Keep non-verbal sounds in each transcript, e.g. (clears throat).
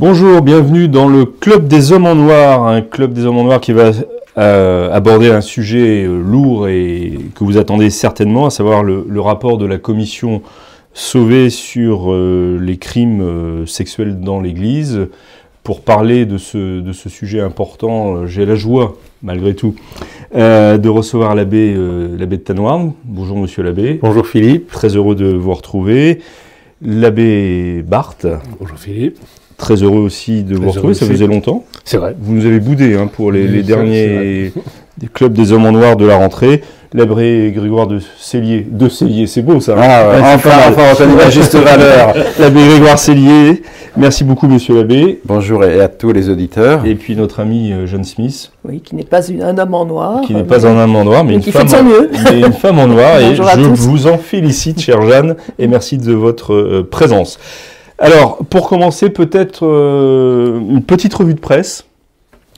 Bonjour, bienvenue dans le Club des Hommes en Noir, un club des Hommes en Noir qui va euh, aborder un sujet euh, lourd et que vous attendez certainement, à savoir le, le rapport de la commission Sauvé sur euh, les crimes sexuels dans l'Église. Pour parler de ce, de ce sujet important, j'ai la joie, malgré tout, de recevoir l'abbé l'abbé de Tanoirne. Bonjour monsieur l'abbé. Bonjour Philippe. Très heureux de vous retrouver. L'abbé Barthes, Bonjour Philippe. Très heureux aussi de vous retrouver, ça faisait longtemps. C'est vrai. Vous nous avez boudé hein, pour les, Oui, les derniers (laughs) des clubs des hommes en noir de la rentrée. L'abbé Grégoire de Cellier, de Cellier, c'est beau ça. hein Ah, ouais, enfin, enfin, connaît la juste valeur. (laughs) L'abbé Grégoire Cellier, merci beaucoup monsieur l'abbé. Bonjour et à tous les auditeurs. Et puis notre ami euh, John Smith, Oui, qui n'est pas une- un homme en noir. qui n'est pas un homme en noir, mais mais une qui femme, fait de son mieux. (laughs) mais une femme en noir. et je tous. vous en félicite, chère Jeanne, et merci de votre euh, présence. Alors, pour commencer, peut-être euh, une petite revue de presse.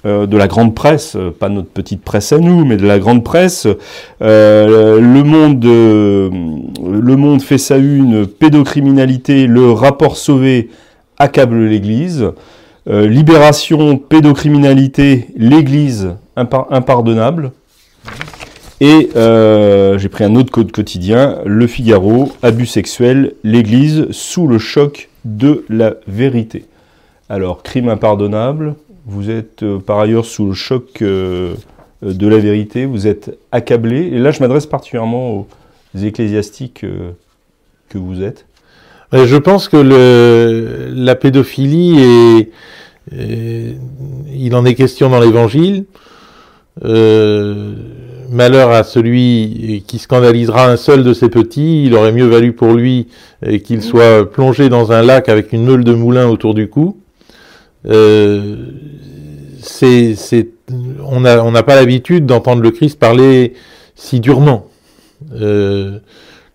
euh, de la grande presse, euh, pas notre petite presse à nous, mais de la grande presse. Le Monde, le Monde fait sa une, pédocriminalité, le rapport sauvé accable l'Église. Libération, pédocriminalité, l'Église impar- impardonnable. Et j'ai pris un autre code quotidien, Le Figaro, abus sexuel, l'Église sous le choc de la vérité. Alors, crime impardonnable, vous êtes euh, par ailleurs sous le choc euh, euh, de la vérité, vous êtes accablé. Et là, je m'adresse particulièrement aux ecclésiastiques que vous êtes. Je pense que la pédophilie il en est question dans l'Évangile. Malheur à celui qui scandalisera un seul de ses petits. Il aurait mieux valu pour lui euh, qu'il soit plongé dans un lac avec une meule de moulin autour du cou. Euh, c'est, on n'a on pas l'habitude d'entendre le Christ parler si durement. Euh,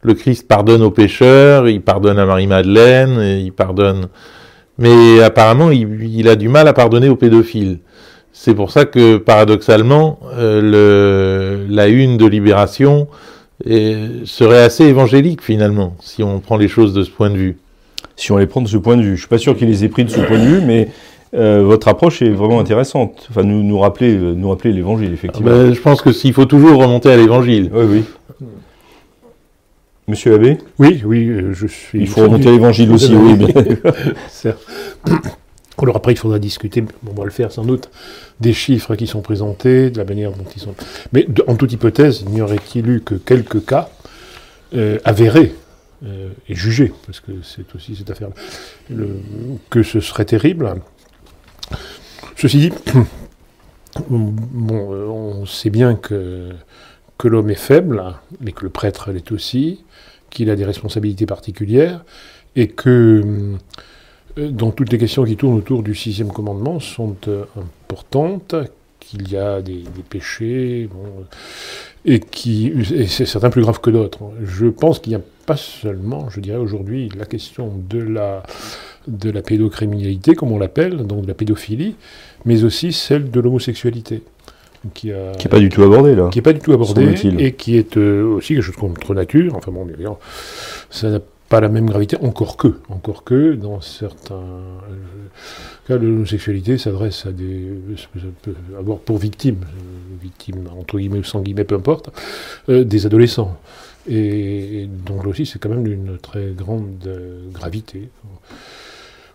le Christ pardonne aux pécheurs, il pardonne à Marie-Madeleine, il pardonne. Mais apparemment, il, il a du mal à pardonner aux pédophiles. C'est pour ça que, paradoxalement, euh, le, la une de Libération euh, serait assez évangélique, finalement, si on prend les choses de ce point de vue. Si on les prend de ce point de vue. Je ne suis pas sûr qu'ils les aient pris de ce point de vue, mais euh, votre approche est vraiment intéressante. Enfin, nous, nous rappeler, nous rappeler l'évangile, effectivement. Ben, je pense que s'il faut toujours remonter à l'évangile. Oui, oui. Monsieur l'abbé Oui, oui, je suis. Il faut remonter à l'évangile aussi, oui. bien. (laughs) (laughs) Alors après, il faudra discuter, on va le faire sans doute, des chiffres qui sont présentés, de la manière dont ils sont. Mais en toute hypothèse, n'y aurait-il eu que quelques cas euh, avérés euh, et jugés, parce que c'est aussi cette affaire-là, que ce serait terrible. Ceci dit, (clears throat) bon, euh, on sait bien que, que l'homme est faible, mais que le prêtre l'est aussi, qu'il a des responsabilités particulières, et que euh, dans toutes les questions qui tournent autour du sixième commandement sont euh, importantes, qu'il y a des, des péchés, bon, et qui et c'est certains plus graves que d'autres. Je pense qu'il n'y a pas seulement, je dirais aujourd'hui, la question de la de la pédocriminalité, comme on l'appelle, donc de la pédophilie, mais aussi celle de l'homosexualité, qui a Qui n'est pas du tout abordé, là. qui n'est pas du tout abordé semble-t-il. et qui est euh, aussi quelque chose contre nature. Enfin bon, évidemment, ça n'a pas la même gravité, encore que, encore que dans certains euh, cas, l'homosexualité s'adresse à des, peut avoir pour victime, euh, victime entre guillemets ou sans guillemets, peu importe, euh, des adolescents. Et donc là aussi, c'est quand même d'une très grande gravité.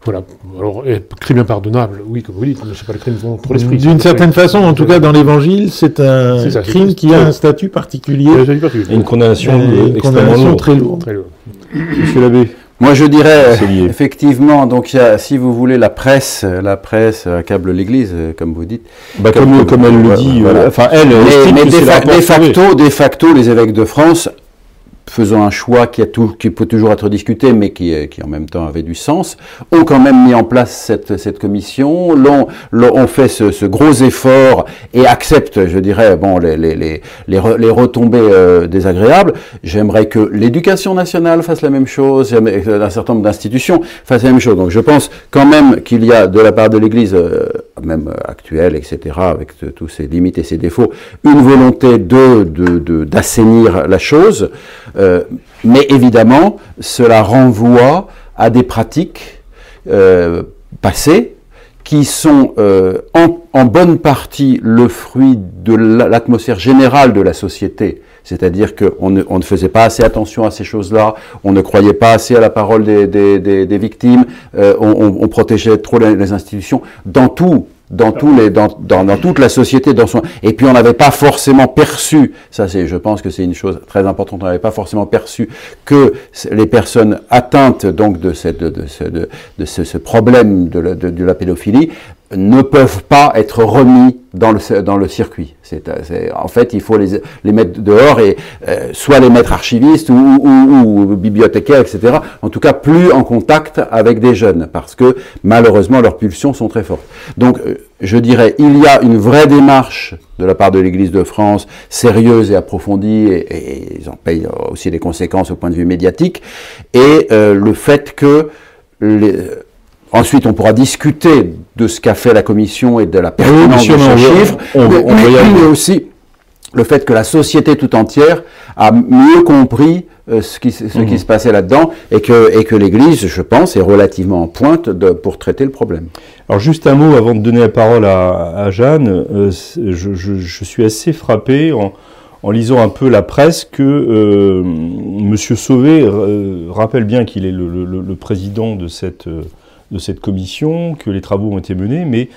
Voilà. Alors, crime impardonnable, oui, comme vous dites, mais c'est pas le crime contre l'esprit. D'une certaine façon, en tout cas dans l'Évangile, c'est un ça, crime qui a un statut particulier. Et une condamnation et une extrêmement condamnation lourde. très lourde. Très. Monsieur l'abbé, Moi, je dirais, effectivement, donc, il y a, si vous voulez, la presse, la presse accable l'Église, comme vous dites. bah, Comme- comme, comme elle le dit, euh, voilà. enfin, elle, elle Mais, mais de, fa- facto, de facto, les évêques de France faisant un choix qui, a tout, qui peut toujours être discuté, mais qui, qui en même temps avait du sens, ont quand même mis en place cette, cette commission, l'ont, ont fait ce, ce gros effort et acceptent, je dirais, bon, les, les, les, les, re- les retombées euh, désagréables. J'aimerais que l'éducation nationale fasse la même chose, que un certain nombre d'institutions fassent la même chose. Donc je pense quand même qu'il y a de la part de l'Église, euh, même euh, actuelle, etc., avec tous ses limites et ses défauts, une volonté d'assainir la chose. Euh, mais évidemment, cela renvoie à des pratiques euh, passées qui sont euh, en, en bonne partie le fruit de la- l'atmosphère générale de la société. C'est-à-dire qu'on ne, on ne faisait pas assez attention à ces choses-là, on ne croyait pas assez à la parole des, des, des, des victimes, euh, on, on- on protégeait trop les, les institutions. Dans tout, dans, tous les, dans, dans, toute la société, dans son, et puis on n'avait pas forcément perçu, ça c'est, je pense que c'est une chose très importante, on n'avait pas forcément perçu que les personnes atteintes donc de, cette, de, de ce, de, problème de la pédophilie ne peuvent pas être remis dans le, dans le circuit. Euh, c'est- en fait, il faut les, les mettre dehors et euh, soit les mettre archivistes ou, ou, ou bibliothécaires, etc. En tout cas, plus en contact avec des jeunes, parce que malheureusement leurs pulsions sont très fortes. Donc, euh, je dirais, il y a une vraie démarche de la part de l'Église de France, sérieuse et approfondie, et, et ils en payent aussi les conséquences au point de vue médiatique, et euh, le fait que les, Ensuite, on pourra discuter de ce qu'a fait la commission et de la pertinence de ce chiffre, on mais, on mais aussi le fait que la société tout entière a mieux compris euh, ce, qui, ce Mhm. qui se passait là-dedans et que, et que l'Église, je pense, est relativement en pointe de, pour traiter le problème. Alors juste un mot avant de donner la parole à, à Jeanne. Euh, je, je- je suis assez frappé en, en lisant un peu la presse que euh, Monsieur Sauvé euh, rappelle bien qu'il est le, le- président de cette, de cette commission, que les travaux ont été menés, mais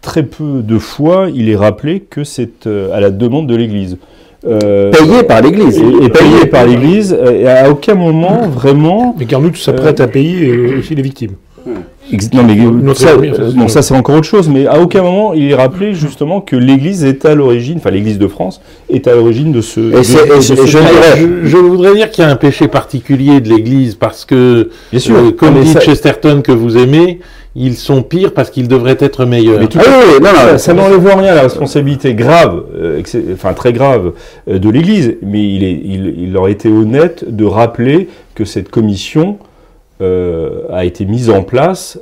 très peu de fois il est rappelé que c'est euh, à la demande de l'Église. Euh, Payé par l'Église. et, et payé par l'Église, et à aucun moment vraiment Mais Carnot s'apprête à payer euh, aussi les victimes. Non, mais ça, ça, euh, c'est sûr. ça c'est encore autre chose, mais à aucun moment il est rappelé justement que l'Église est à l'origine, enfin l'Église de France est à l'origine de ce. de- c'est- de et ce je- je problème. dirais- Je, je voudrais dire qu'il y a un péché particulier de l'Église parce que, Bien sûr, euh, comme dit ça- Chesterton que vous aimez, ils sont pires parce qu'ils devraient être meilleurs. Mais tout Ah oui, oui, non, non, ça, ça n'enlève en rien à la responsabilité grave, euh, enfin très grave, euh, de l'Église, mais il, est, il, il aurait été honnête de rappeler que cette commission euh, a été mise en place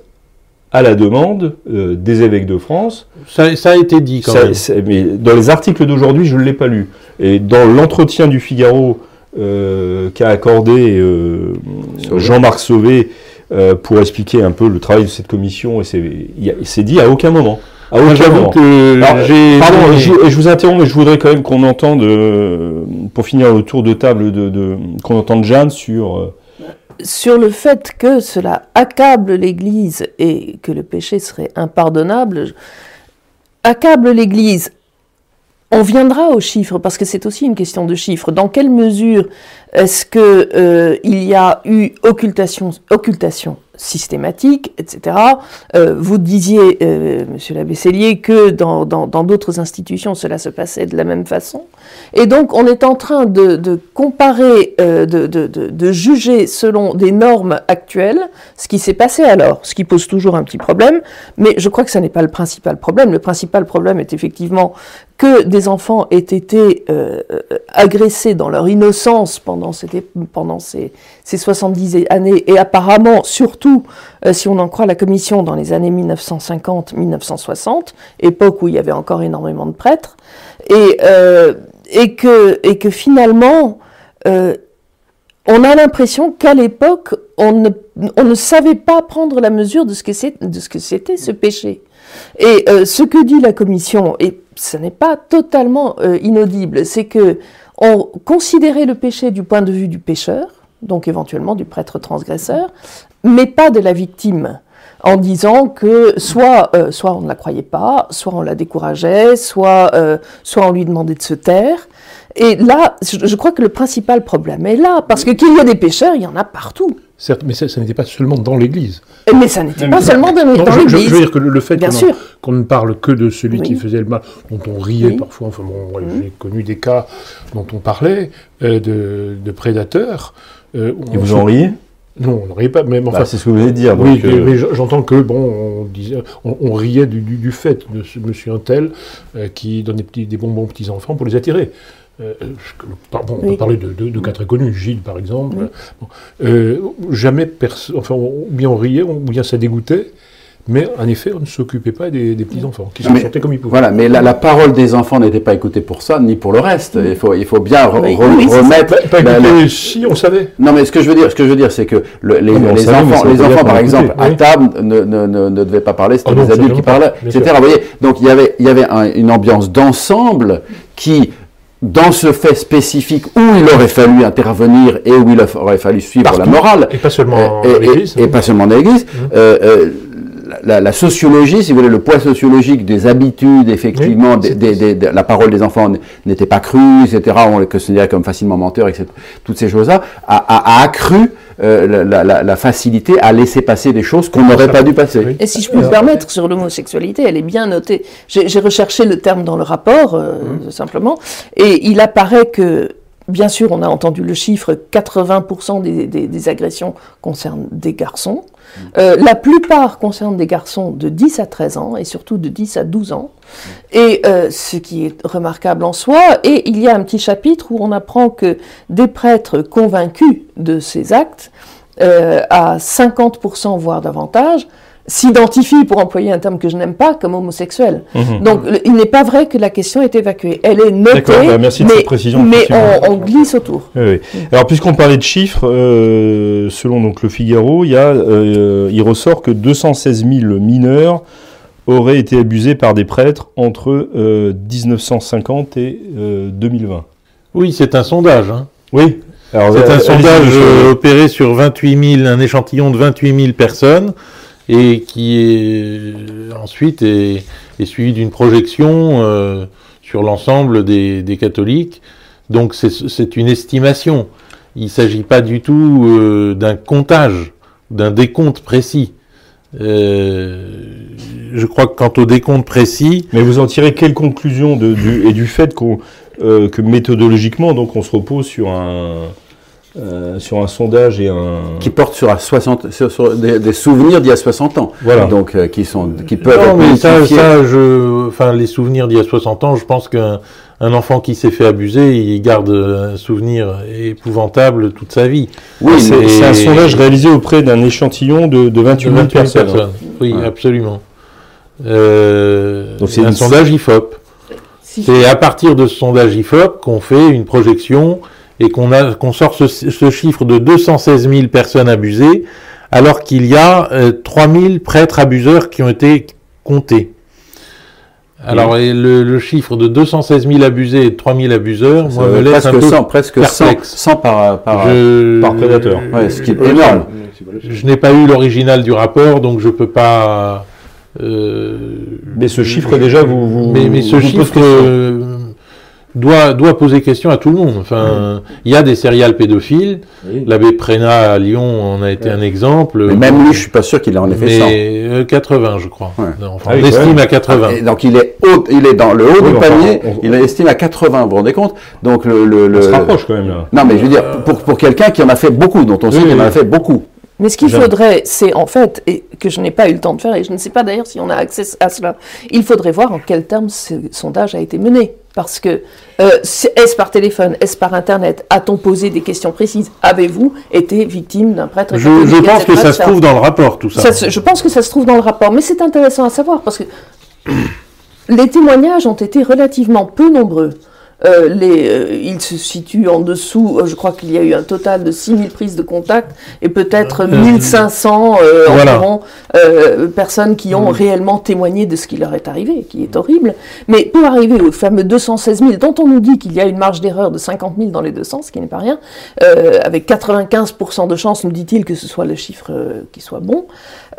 à la demande euh, des évêques de France. Ça, ça a été dit quand Ça- même. mais dans les articles d'aujourd'hui, je ne l'ai pas lu. Et dans l'entretien du Figaro euh, qu'a accordé euh. Jean-Marc Sauvé euh, pour expliquer un peu le travail de cette commission, il c'est dit à aucun moment. À aucun moment. que Alors, j'ai. Pardon, je, vous interromps, mais je voudrais quand même qu'on entende, euh, pour finir le tour de table, de, de- qu'on entende Jeanne sur. Sur le fait que cela accable l'Église et que le péché serait impardonnable, accable l'Église. On viendra aux chiffres parce que c'est aussi une question de chiffres. Dans quelle mesure est-ce que euh, il y a eu occultation systématique, etc. Euh, vous disiez, euh, Monsieur l'abbé Cellier, que dans d'autres institutions cela se passait de la même façon. Et donc, on est en train de, de comparer, euh, de- de- de juger selon des normes actuelles ce qui s'est passé alors, ce qui pose toujours un petit problème, mais je crois que ce n'est pas le principal problème. Le principal problème est effectivement que des enfants aient été euh, euh, agressés dans leur innocence pendant, ces, ces 70 années, et apparemment, surtout, euh, si on en croit la commission, dans les années 1950-1960, époque où il y avait encore énormément de prêtres, et, que, finalement, on a l'impression qu'à l'époque, on ne, savait pas prendre la mesure de ce que c'était ce péché. Et euh, ce que dit la commission, et ce n'est pas totalement euh, inaudible, c'est que on considérait le péché du point de vue du pécheur, donc éventuellement du prêtre transgresseur, mais pas de la victime, en disant que soit, euh, soit on ne la croyait pas, soit on la décourageait, soit, euh, soit on lui demandait de se taire. Et là, je je crois que le principal problème est là, parce que qu'il y a des pécheurs, il y en a partout. certes, mais ça, ça n'était pas seulement dans l'Église. Mais ça n'était pas seulement dans, Non, dans je, je- je l'Église. veux dire que le, le fait qu'on ne parle que de celui qui faisait le mal, dont on riait Oui. parfois, enfin bon, ouais, j'ai connu des cas dont on parlait, euh, de, de prédateurs. euh, Et on vous en riez? Non, on n'en riait pas, mais enfin, Bah, C'est ce que vous voulez dire. oui, euh, mais j'entends que bon, on, disait, on, on riait du, du- du fait de ce monsieur un tel euh, qui donne des, petits, des bonbons aux petits enfants pour les attirer. Euh, je- par- bon, on peut Oui. parler de, de- de cas très connus, Gilles par exemple. Oui. Bon, euh, jamais personne, enfin, ou bien on riait, ou bien ça dégoûtait, mais en effet, on ne s'occupait pas des, des petits enfants qui se Mais- sentaient comme ils pouvaient. Voilà, mais la, la parole des enfants n'était pas écoutée pour ça, ni pour le reste. Il faut, il faut bien re- Oui, re- oui, c'est ça. remettre. Pas, la- si on savait. Non, mais ce que je veux dire, ce que je veux dire, c'est que le- les, Non, mais on les savait, mais enfants, les enfants, par exemple, à oui. table, ne, ne, ne, ne devaient pas parler. C'était Ah non, les adultes qui parlaient, etc. Vous voyez, donc il y avait, il y avait un- une ambiance d'ensemble qui, dans ce fait spécifique où il aurait fallu intervenir et où il aurait fallu suivre Partout. la morale, Et pas seulement et, dans et- l'Église. et hein. pas seulement dans l'Église. euh, euh, la, la sociologie, si vous voulez, le poids sociologique des habitudes, effectivement, Oui, des- des- des- de- la parole des enfants n'était pas crue, etc. On les considérait comme facilement menteurs, etc. Toutes ces choses-là a, a- a accru euh, la, la- la- facilité à laisser passer des choses qu'on n'aurait pas dû passer. Oui. Et si je peux me permettre, sur l'homosexualité, elle est bien notée. J'ai j'ai recherché le terme dans le rapport, euh, simplement, et il apparaît que, bien sûr, on a entendu le chiffre, 80% des, des- des agressions concernent des garçons. Euh, la plupart concernent des garçons de 10 à 13 ans, et surtout de 10 à 12 ans. Et euh, ce qui est remarquable en soi, et il y a un petit chapitre où on apprend que des prêtres convaincus de ces actes, euh, à 50% voire davantage, s'identifient, pour employer un terme que je n'aime pas, comme homosexuels. mhm. Donc le- il n'est pas vrai que la question est évacuée. Elle est notée, D'accord, bah, merci de mais, cette précision, mais on, on glisse autour. Oui, oui. Alors, puisqu'on parlait de chiffres, euh, selon donc le Figaro, il, y a, euh, il ressort que 216 000 mineurs auraient été abusés par des prêtres entre euh, 1950 et euh, 2020. Oui, c'est un sondage. hein. Oui. C'est euh, un sondage euh, opéré sur 28 000, un échantillon de 28 000 personnes, et qui est euh, ensuite est, est suivi d'une projection euh, sur l'ensemble des, des catholiques. Donc c'est une estimation. Il ne s'agit pas du tout euh, d'un comptage, d'un décompte précis. Euh, je crois que quant au décompte précis, Mais vous en tirez quelle conclusion de, du, et du fait qu'on, euh, que méthodologiquement, donc, on se repose sur un, euh, sur un sondage et un. Qui porte sur, à 60, sur, sur des, des souvenirs d'il y a 60 ans. Voilà. Donc, euh, qui, sont, qui peuvent Non, être mais ça, je, enfin, les souvenirs d'il y a 60 ans, je pense qu'un un enfant qui s'est fait abuser, il garde un souvenir épouvantable toute sa vie. Oui, c'est, un sondage réalisé auprès d'un échantillon de, de 28 000 28 personnes. Oui, Ouais. absolument. Euh, Donc c'est un une- sondage IFOP. Si- C'est à partir de ce sondage IFOP qu'on fait une projection et qu'on a qu'on sort ce, ce chiffre de 216 000 personnes abusées, alors qu'il y a euh, 3 000 prêtres abuseurs qui ont été comptés. Alors et le, le chiffre de 216 000 abusés et de 3 000 abuseurs, Ça moi, me laisse un presque peu 100, presque 100, perplexe. 100 par, par, Je- par prédateur. ouais, ce qui est Euh, énorme. Je n'ai pas eu l'original du rapport, donc je peux pas. euh, Mais ce chiffre, déjà, vous. vous mais, mais ce vous chiffre euh, doit, doit poser question à tout le monde. Enfin, il y a des céréales pédophiles. L'abbé Prénat à Lyon en a été un exemple. Mais même lui, je suis pas sûr qu'il ait en effet 100. Mais euh, 80, je crois. Ouais. Non, enfin, Ah on estime à 80. Et donc il est, haut, il est dans le haut Oui, du panier, on- il estime à 80, vous vous rendez compte? Donc le... le, le- On se rapproche quand même là. Non mais je veux dire, pour, pour quelqu'un qui en a fait beaucoup, dont on sait Oui, qu'il en a fait beaucoup. Mais ce qu'il faudrait, c'est en fait, et que je n'ai pas eu le temps de faire, et je ne sais pas d'ailleurs si on a accès à cela, il faudrait voir en quels termes ce sondage a été mené. Parce que, euh, est-ce par téléphone, est-ce par Internet A-t-on posé des questions précises? Avez-vous été victime d'un prêtre Je, je pense que ça se trouve dans le rapport, tout ça. Je pense que ça se trouve dans le rapport, mais c'est intéressant à savoir parce que (clears throat) les témoignages ont été relativement peu nombreux. Euh, les, euh, ils se situent en dessous, euh, je crois qu'il y a eu un total de 6000 prises de contact et peut-être 1500 euh, voilà. environ euh, personnes qui ont réellement témoigné de ce qui leur est arrivé, qui est horrible. Mais pour arriver aux fameux 216 000, dont on nous dit qu'il y a une marge d'erreur de 50 000 dans les deux sens, ce qui n'est pas rien, euh, avec 95% de chances, nous dit-il, que ce soit le chiffre euh, qui soit bon,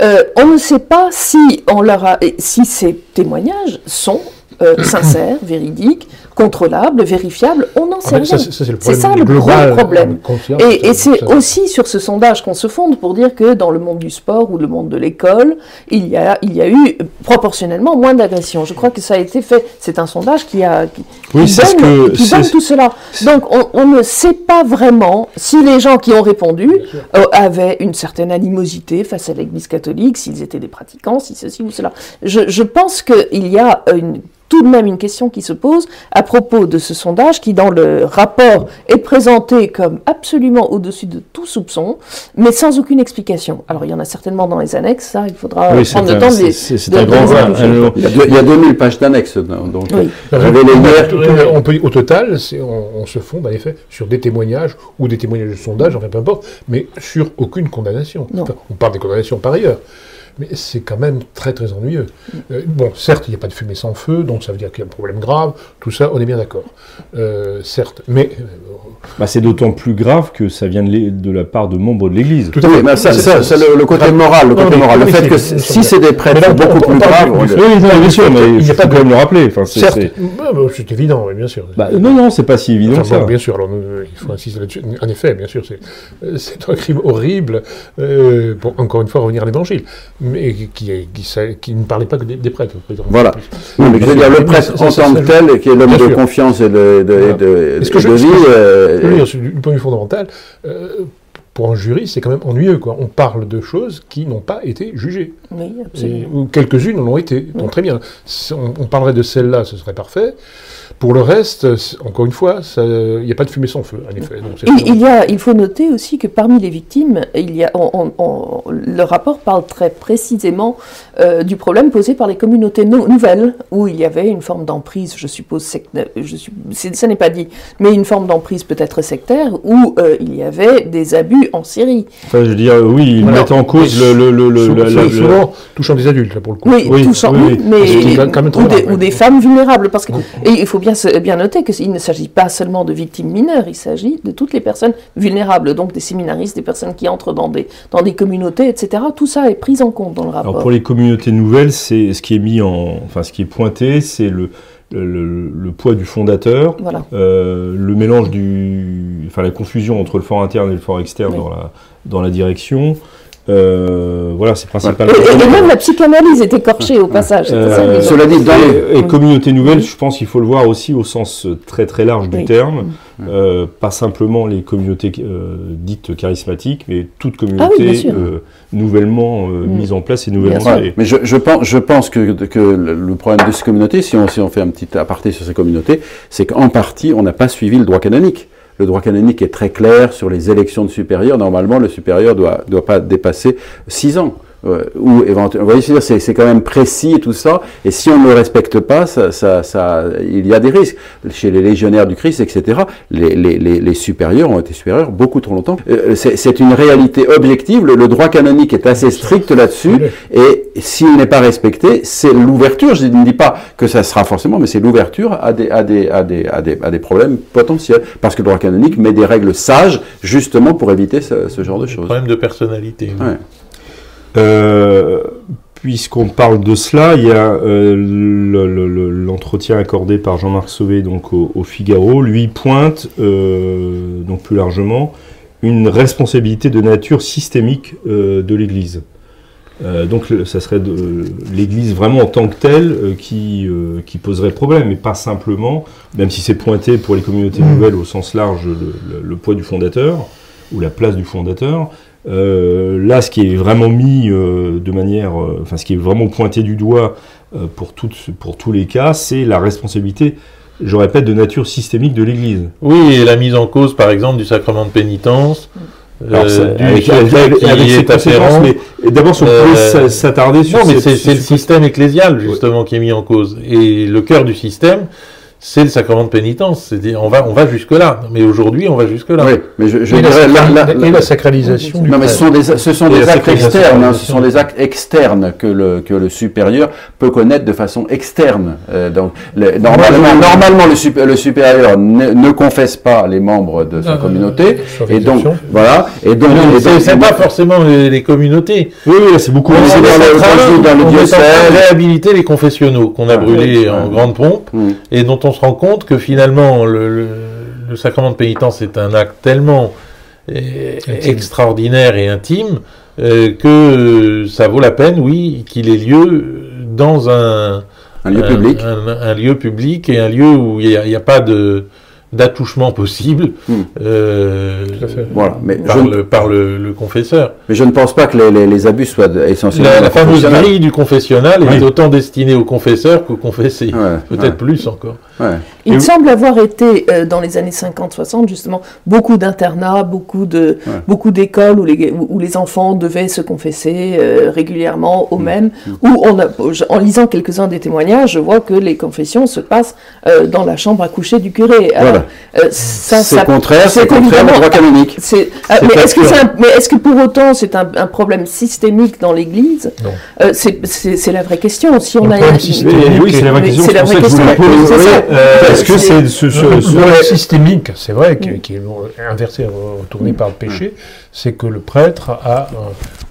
euh, on ne sait pas si, on leur a, et si ces témoignages sont euh, (coughs) sincères, véridiques, contrôlables, vérifiables. On n'en Ah sait rien. c'est ça, le gros problème. Et, c'est aussi sur ce sondage qu'on se fonde pour dire que dans le monde du sport ou le monde de l'école, il y a, il y a eu proportionnellement moins d'agressions. Je crois que ça a été fait. C'est un sondage qui a qui, Oui, qui donne, que- qui donne tout cela. Donc on, on ne sait pas vraiment si les gens qui ont répondu euh, avaient une certaine animosité face à l'Église catholique, s'ils étaient des pratiquants, si ceci ou cela. Je, je pense qu'il y a une tout de même une question qui se pose à propos de ce sondage qui, dans le rapport, est présenté comme absolument au-dessus de tout soupçon, mais sans aucune explication. Alors, il y en a certainement dans les annexes, ça, il faudra Oui, prendre le temps de c'est- les... un grand Il y a, deux- il y a 2000 pages d'annexes. Donc, Oui. hier. On peut, au total, on, on se fonde en effet sur des témoignages ou des témoignages de sondage, enfin peu importe, mais sur aucune condamnation. Enfin, on parle des condamnations par ailleurs. Mais c'est quand même très très ennuyeux. Euh, bon, certes, il n'y a pas de fumée sans feu, donc ça veut dire qu'il y a un problème grave, tout ça, on est bien d'accord. Euh, certes, mais euh, Bah, c'est d'autant plus grave que ça vient de, la part de membres de l'Église. tout à Oui, fait. ça, ça, c'est le, le côté moral, le Non, côté mais- moral. Le oui, fait que si c'est des prêtres là, on- beaucoup on plus parle graves, on- Oui, bien sûr, mais Il il n'y a faut pas quand même de- le rappeler. Enfin, c'est- Certes, c'est- bah, bah, évident, oui, bien sûr. Bah, non, non, c'est pas si évident Enfin, que ça. bon, bien sûr, alors, nous, il faut insister là-dessus. En effet, bien sûr, c'est, euh, un crime horrible, euh, pour encore une fois revenir à l'évangile, mais qui, est- qui, ça- qui ne parlait pas que des, des prêtres. Voilà. Non, mais je veux dire, le prêtre en tant que tel, qui est l'homme de confiance et de, de, de, vie, je- euh, du point de vue fondamental, euh, pour un jury, c'est quand même ennuyeux. Quoi. On parle de choses qui n'ont pas été jugées. Oui, Et- absolument. ou quelques-unes l'ont été. Donc très bien. Si On, on parlerait de celle-là, ce serait parfait. Pour le reste, encore une fois, il n'y a pas de fumée sans feu, en effet. Donc, Il, il y a, il faut noter aussi que parmi les victimes, il y a, on- le rapport parle très précisément euh, du problème posé par les communautés nou- nouvelles, où il y avait une forme d'emprise, je suppose, je ça n'est pas dit, mais une forme d'emprise peut-être sectaire, où euh, il y avait des abus en Syrie. Enfin, je veux dire, oui, ils Voilà. mettent en cause le, le, le, le- souvent touchant des adultes, là, pour le coup. Oui, Oui, touchant, oui, mais quand même très ou, des, ou femmes vulnérables, parce que et il faut bien bien noter qu'il ne s'agit pas seulement de victimes mineures, il s'agit de toutes les personnes vulnérables, donc des séminaristes, des personnes qui entrent dans des dans des communautés, etc. Tout ça est pris en compte dans le rapport. Alors pour les communautés nouvelles, c'est ce qui est mis en, enfin ce qui est pointé, c'est le, le, le- le poids du fondateur, Voilà. euh, le mélange du, enfin la confusion entre le fort interne et le fort externe Oui. dans la dans la direction. Euh, voilà, c'est principalement. et- et même la psychanalyse est écorchée au passage. ça, Euh, Cela dit, dans les- et, et communauté nouvelle, je pense qu'il faut le voir aussi au sens très très large du Oui. terme, euh, pas simplement les communautés euh, dites charismatiques, mais toute Ah oui, communauté euh, nouvellement euh, Mm. mise en place et nouvellement créée. Mais je, je pense, je pense que, que le le problème de ces communautés, si on, si on fait un petit aparté sur ces communautés, c'est qu'en partie, on n'a pas suivi le droit canonique. Le droit canonique est très clair sur les élections de supérieurs. Normalement, le supérieur doit, doit pas dépasser six ans. Euh, ou éventuellement, vous voyez, c'est, quand même précis et tout ça. Et si on ne le respecte pas, ça, ça, ça, il y a des risques. Chez les légionnaires du Christ, etc., les, les, les, les supérieurs ont été supérieurs beaucoup trop longtemps. Euh, c'est, c'est une réalité objective. Le, le droit canonique est assez strict là-dessus. Et s'il n'est pas respecté, c'est l'ouverture. Je ne dis pas que ça sera forcément, mais c'est l'ouverture à des, à, des, à, des, à, des, à des problèmes potentiels. Parce que le droit canonique met des règles sages, justement pour éviter ce, ce genre de choses. Problème de personnalité. Ouais. Euh, Puisqu'on parle de cela, il y a euh, le- le- le- l'entretien accordé par Jean-Marc Sauvé donc au, au Figaro, lui pointe euh, donc plus largement une responsabilité de nature systémique euh, de l'Église. Donc le- ça serait l'Église vraiment en tant que telle qui, qui poserait problème, et pas simplement, même si c'est pointé pour les communautés nouvelles au sens large, le poids du fondateur ou la place du fondateur. Euh, là, ce qui est vraiment mis euh, de manière, euh, enfin, ce qui est vraiment pointé du doigt euh, pour, toutes, pour tous les cas, c'est la responsabilité, je répète, de nature systémique de l'Église. Oui, et la mise en cause, par exemple, du sacrement de pénitence. Alors, ça- euh, du avec, secret avec- qui avec ses est conséquences, afférent. mais d'abord, si on Euh, s'attarder sur Non, mais c'est le système ecclésial, justement, qui est mis en cause. Et le cœur du système, c'est le sacrement de pénitence. C'est-à-dire, on va, on va jusque-là. Mais aujourd'hui, on va jusque-là. Oui, mais je, je Et la, dirais, et sacralisation du non, mais ce sont des, ce sont Et des la actes externes, hein, ce sont des actes externes que le, que le supérieur peut connaître de façon externe. Euh, donc, le- normalement, normalement le, sup- le supérieur ne, ne confesse pas les membres de sa Ah, communauté. Et donc, voilà. Et donc, c'est donc- c'est pas forcément les, les communautés. Oui, oui, c'est beaucoup. On c'est est dans le- dans le diocèse. réhabiliter les confessionnaux qu'on a Ouais, brûlés en grande pompe Mm. et dont on se rend compte que finalement le, le- le sacrement de pénitence est un acte tellement euh, extraordinaire et intime euh, que ça vaut la peine, oui, qu'il ait lieu dans un, un lieu public. un, un lieu public et un lieu où il n'y a pas de d'attouchement possible Mm. euh. Voilà, mais par, je- le, par le, le confesseur. Mais je ne pense pas que les, les- les abus soient essentiellement La, la fameuse grille du confessionnal Oui. est autant destinée au confesseur qu'au confessé. Ouais, Peut-être plus encore. ouais. Il Et- semble avoir été, euh, dans les années 50-60, justement, beaucoup d'internats, beaucoup de, Ouais. beaucoup d'écoles où les, où, où les enfants devaient se confesser euh, régulièrement Mm. au même, où on a, en lisant quelques-uns des témoignages, je vois que les confessions se passent euh, dans la chambre à coucher du curé. Voilà. Euh, ça, C'est ça- contraire, c'est contraire au droit canonique. c'est- ah, C'est mais est-ce que, absurde. c'est un- mais est-ce que pour autant c'est un, un problème systémique dans l'Église? Euh, c'est, la vraie question. Si on Le a systémique, oui, c'est la vraie question. c'est la vraie question. euh, Est-ce que C'est- ce, ce- (laughs) systémique, c'est vrai, qui, qui est inversé, retourné par le péché, c'est que le prêtre a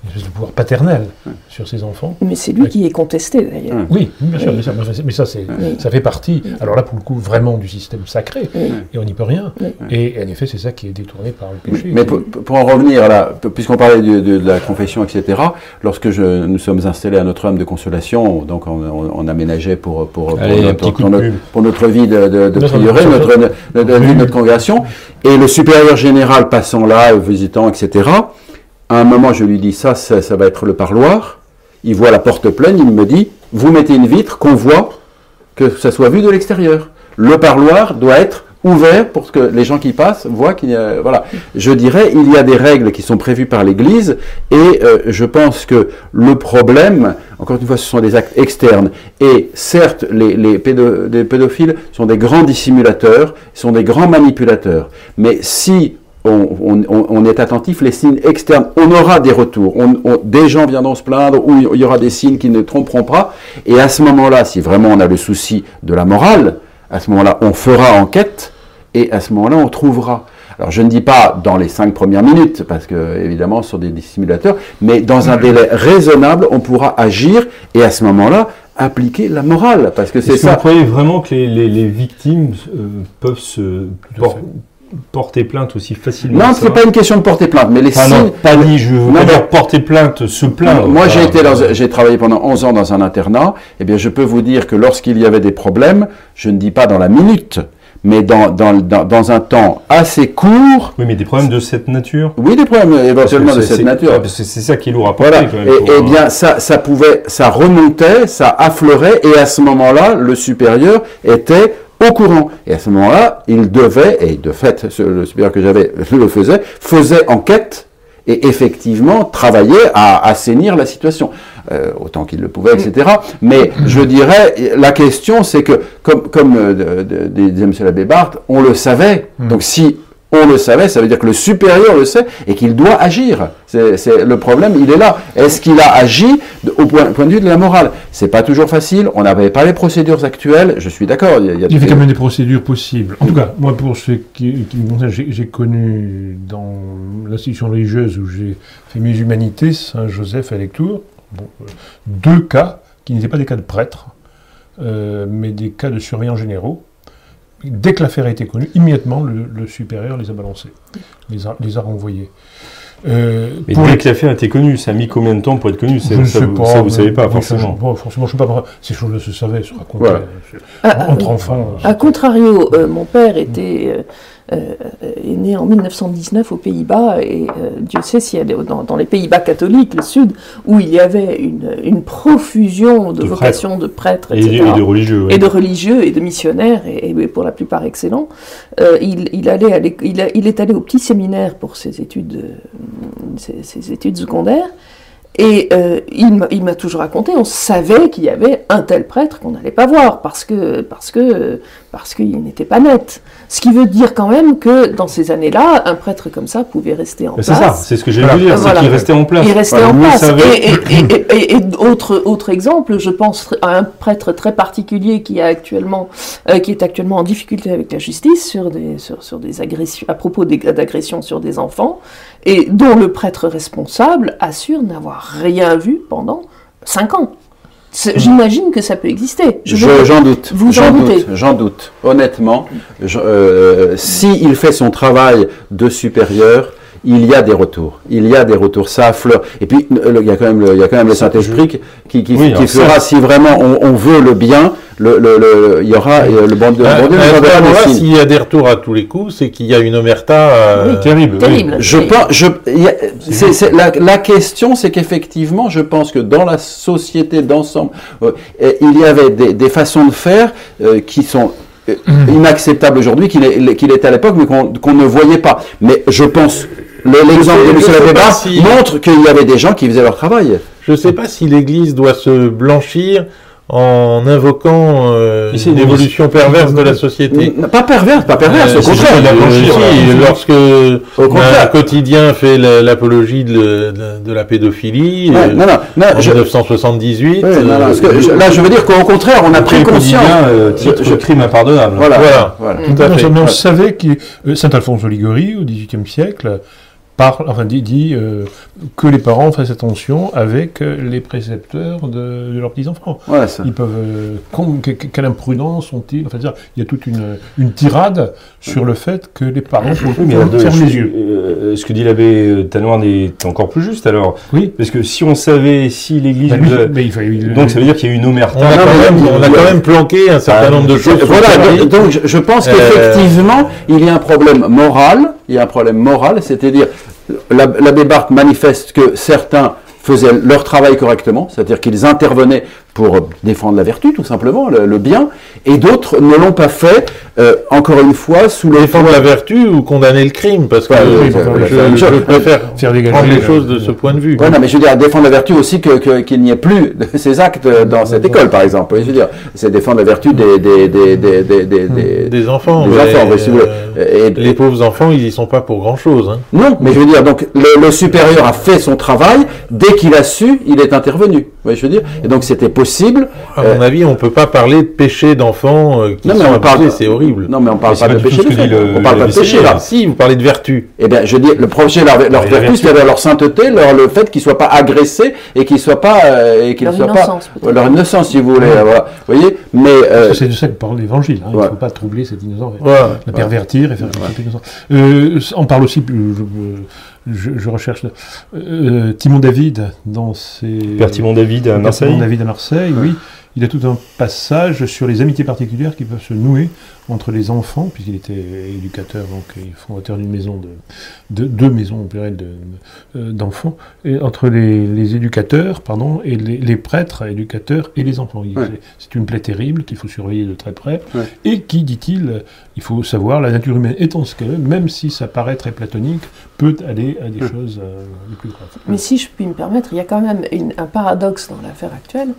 espèce de pouvoir paternel sur ses enfants. mais c'est lui qui est contesté d'ailleurs. Oui, bien sûr, bien sûr, mais ça, c'est, Oui. ça fait partie, alors là, pour le coup, vraiment du système sacré, Oui. et on n'y peut rien. Oui. Et en effet, c'est ça qui est détourné par le péché. Mais pour, pour en revenir là, puisqu'on parlait de, de- de la confession, etc., lorsque je, nous sommes installés à Notre-Dame de Consolation, donc on, on- on aménageait pour, pour, pour Allez, un notre, pour notre- pour notre vie de, de, prieuré, notre- notre, notre, notre vie de notre congrégation, et le supérieur général passant là, visitant, etc., à un moment, je lui dis, ça, ça, va être le parloir. Il voit la porte pleine, il me dit, vous mettez une vitre qu'on voit, que ça soit vu de l'extérieur. Le parloir doit être ouvert pour que les gens qui passent voient qu'il y a... Voilà. Je dirais, il y a des règles qui sont prévues par l'Église et euh, je pense que le problème, encore une fois, ce sont des actes externes. Et certes, les pédophiles sont des grands dissimulateurs, sont des grands manipulateurs. Mais si on, on- on- on est attentif, les signes externes, on aura des retours. On- on- des gens viendront se plaindre ou il y aura des signes qui ne tromperont pas. Et à ce moment-là, si vraiment on a le souci de la morale, à ce moment-là, on fera enquête et à ce moment-là, on trouvera. Alors, je ne dis pas dans les cinq premières minutes, parce que, évidemment, ce sont des dissimulateurs, mais dans un délai raisonnable, on pourra agir et à ce moment-là, appliquer la morale. Parce que c'est Est-ce que vous ça. croyez vraiment que les, les- les victimes euh, peuvent se. Porter plainte aussi facilement Non, c'est pas une question de porter plainte, mais les Enfin, signes. non, pas dit, je veux Non, pas dire porter plainte, se plaindre. Moi, j'ai été j'ai travaillé pendant 11 ans dans un internat. Eh bien, je peux vous dire que lorsqu'il y avait des problèmes, je ne dis pas dans la minute, mais dans, dans, dans, dans un temps assez court, Oui, mais des problèmes de cette nature. oui, des problèmes éventuellement de cette nature. c'est ça qui est lourd à porter Voilà. quand même. Et, pour, eh bien, ça, ça pouvait, ça remontait, ça affleurait, et à ce moment-là, le supérieur était au courant. Et à ce moment-là, il devait, et de fait, le supérieur que j'avais (laughs) le faisait, faisait enquête et effectivement travaillait à assainir la situation. Euh, autant qu'il le pouvait, etc. Mais je dirais, la question, c'est que, comme, comme euh, disait M. l'abbé Barthes, on le savait. Donc si on le savait, ça veut dire que le supérieur le sait et qu'il doit agir. C'est, le problème, il est là. Est-ce qu'il a agi au point, point de vue de la morale? C'est pas toujours facile. On n'avait pas les procédures actuelles. Je suis d'accord. Il y a, il y avait quand même des procédures possibles. En tout cas, moi, pour ce qui, qui me concerne, j'ai connu dans l'institution religieuse où j'ai fait mes humanités, Saint-Joseph à Lectour, bon, euh, deux cas qui n'étaient pas des cas de prêtres, euh, mais des cas de surveillants généraux. Dès que l'affaire a été connue, immédiatement, le, le supérieur les a balancés, les a, les a renvoyés. Euh, Mais pour dès les- que l'affaire a été connue, ça a mis combien de temps pour être connu? Je Ça, ne ça sais vous, pas. ça, vous savez mais- pas, oui, forcément. Je, bon, forcément, je ne sais pas. Ces choses-là se savaient, se racontaient. Voilà. Ah, Entre enfants. A contrario, euh, mon père était euh, euh, est né en 1919 aux Pays-Bas et euh, Dieu sait y a des- dans, dans les Pays-Bas catholiques, le Sud, où il y avait une, une profusion de, De vocations de prêtres, Et, etc. et de religieux. ouais. et de religieux et de missionnaires, et, et pour la plupart excellents. Euh, il, il, allait il, est allé au petit séminaire pour ses études, euh, ses, ses études secondaires, et euh, il m'a- il m'a toujours raconté, on savait qu'il y avait un tel prêtre qu'on n'allait pas voir, parce que, parce que, parce qu'il n'était pas net. Ce qui veut dire quand même que dans ces années-là, un prêtre comme ça pouvait rester en Mais place. C'est ça, c'est ce que j'ai Voilà. voulu dire, Voilà. c'est qu'il restait en place. Il restait Voilà, en place. Et, et- et- et- et autre, autre exemple, je pense à un prêtre très particulier qui, a actuellement, euh, qui est actuellement en difficulté avec la justice sur des, sur, sur des agressions, à propos d'agressions sur des enfants, et dont le prêtre responsable assure n'avoir rien vu pendant cinq ans. C'est- J'imagine que ça peut exister. Je Je- veux- J'en doute. Vous en J'en doutez doute. J'en doute. Honnêtement, je- euh, si il fait son travail de supérieur, il y a des retours. Il y a des retours. Ça affleure. Et puis il y a quand même le, il y a quand même le Saint-Esprit qui, qui, Oui, fera si vraiment on, on veut le bien. Le, le, le- il y aura euh, le enverra des moment-là, signes. s'il y a des retours à tous les coups, c'est qu'il y a une omerta. euh, Terrible. oui. Je pense, je, il y a- c'est, c'est- la, la question, c'est qu'effectivement, je pense que dans la société d'ensemble, euh, il y avait des, des façons de faire euh, qui sont euh, inacceptables aujourd'hui, qu'il est- qu'il était à l'époque, mais qu'on, qu'on ne voyait pas. Mais je pense, le- l'exemple sais- de M. Labéba si- montre qu'il y avait des gens qui faisaient leur travail. Je ne sais pas si l'Église doit se blanchir en invoquant euh, une évolution perverse de la société. Pas perverse, pas perverse, Euh, au contraire. si, voilà. lorsque Au contraire. un quotidien fait la- l'apologie de, de- de la pédophilie Ouais, euh, non, non, non, en je- 1978, ouais, non, non, euh, parce que je- là, je veux dire qu'au contraire, on a pris conscience. euh, titre Je- crime impardonnable. Voilà, Voilà. voilà. tout à Non, fait. mais on Ouais. savait que euh, Saint Alphonse de Liguori, au XVIIIe siècle, parle, enfin, dit, dit, euh, que les parents fassent attention avec euh, les précepteurs de, de leurs petits-enfants. Voilà, ça. Ils peuvent. euh, con- que- que- quelle imprudence ont-ils Enfin, dire, il y a toute une, une tirade sur le fait que les parents Oui, mais ferment je- les yeux. euh, ce que dit l'abbé Tanoine est encore plus juste alors. Oui. Parce que si on savait, si l'Église. Bah, lui, nous a- mais il fallait- il- Donc ça veut dire qu'il y a eu une omerta. on, a quand même, là, on a il- quand même planqué un certain Ah, nombre de choses. Voilà, donc, je, pense Euh, qu'effectivement, il y a un problème moral, il y a un problème moral, c'est-à-dire la- l'abbé Barthes manifeste que certains faisaient leur travail correctement, c'est-à-dire qu'ils intervenaient pour défendre la vertu, tout simplement, le, le bien, et d'autres ne l'ont pas fait, euh, encore une fois, sous le défendre la vertu ou condamner le crime, parce que Ouais, je, oui, je- préfère Faire dégager, prendre les euh, choses de ce point de vue. Ouais, non, mais je veux dire, défendre la vertu aussi que- que- qu'il n'y ait plus de ces actes dans cette école, par exemple. Je veux dire, c'est défendre la vertu des, des, des, des, des, des, des- Des enfants. des mais, enfants, oui, si vous voulez. Et- les pauvres enfants, ils y sont pas pour grand chose. Hein. Non, mais je veux dire, donc le, le supérieur a fait son travail, dès qu'il a su, il est intervenu. Oui, je veux dire. Et donc c'était possible. À Euh, mon avis, on peut pas parler de péché d'enfants euh, qui Non, mais sont on parle. c'est horrible. Non, mais on parle Mais c'est pas pas de péché On parle pas de péché là. Si, vous parlez de vertu. Eh bien, je dis, le projet, leur, vertu, c'est leur sainteté, leur, le fait qu'ils ne soient pas agressés et qu'ils soient pas, euh, et qu'ils Leur soient pas, innocence. Ouais, leur innocence, si vous voulez, euh, voilà. Vous voyez, mais euh, Parce que c'est de ça que parle l'Évangile. hein. Il ne Ouais. faut pas troubler cet innocent. Voilà. La pervertir et faire cette innocent. Euh, on parle aussi, euh, je, recherche euh, Timon David dans ses. Père Timon David à Père Marseille. Timon David à Marseille, oui. Il a tout un passage sur les amitiés particulières qui peuvent se nouer entre les enfants, puisqu'il était éducateur, donc et fondateur d'une maison de, de deux maisons pluriel de- euh, d'enfants, et entre les, les éducateurs, pardon, et les, les prêtres éducateurs et les enfants. Ouais. c'est- une plaie terrible qu'il faut surveiller de très près, Ouais. et qui, dit-il, il faut savoir, la nature humaine étant ce qu'elle est, même si ça paraît très platonique, peut aller à des choses euh, les plus graves. Mais si je puis me permettre, il y a quand même une- un paradoxe dans l'affaire actuelle,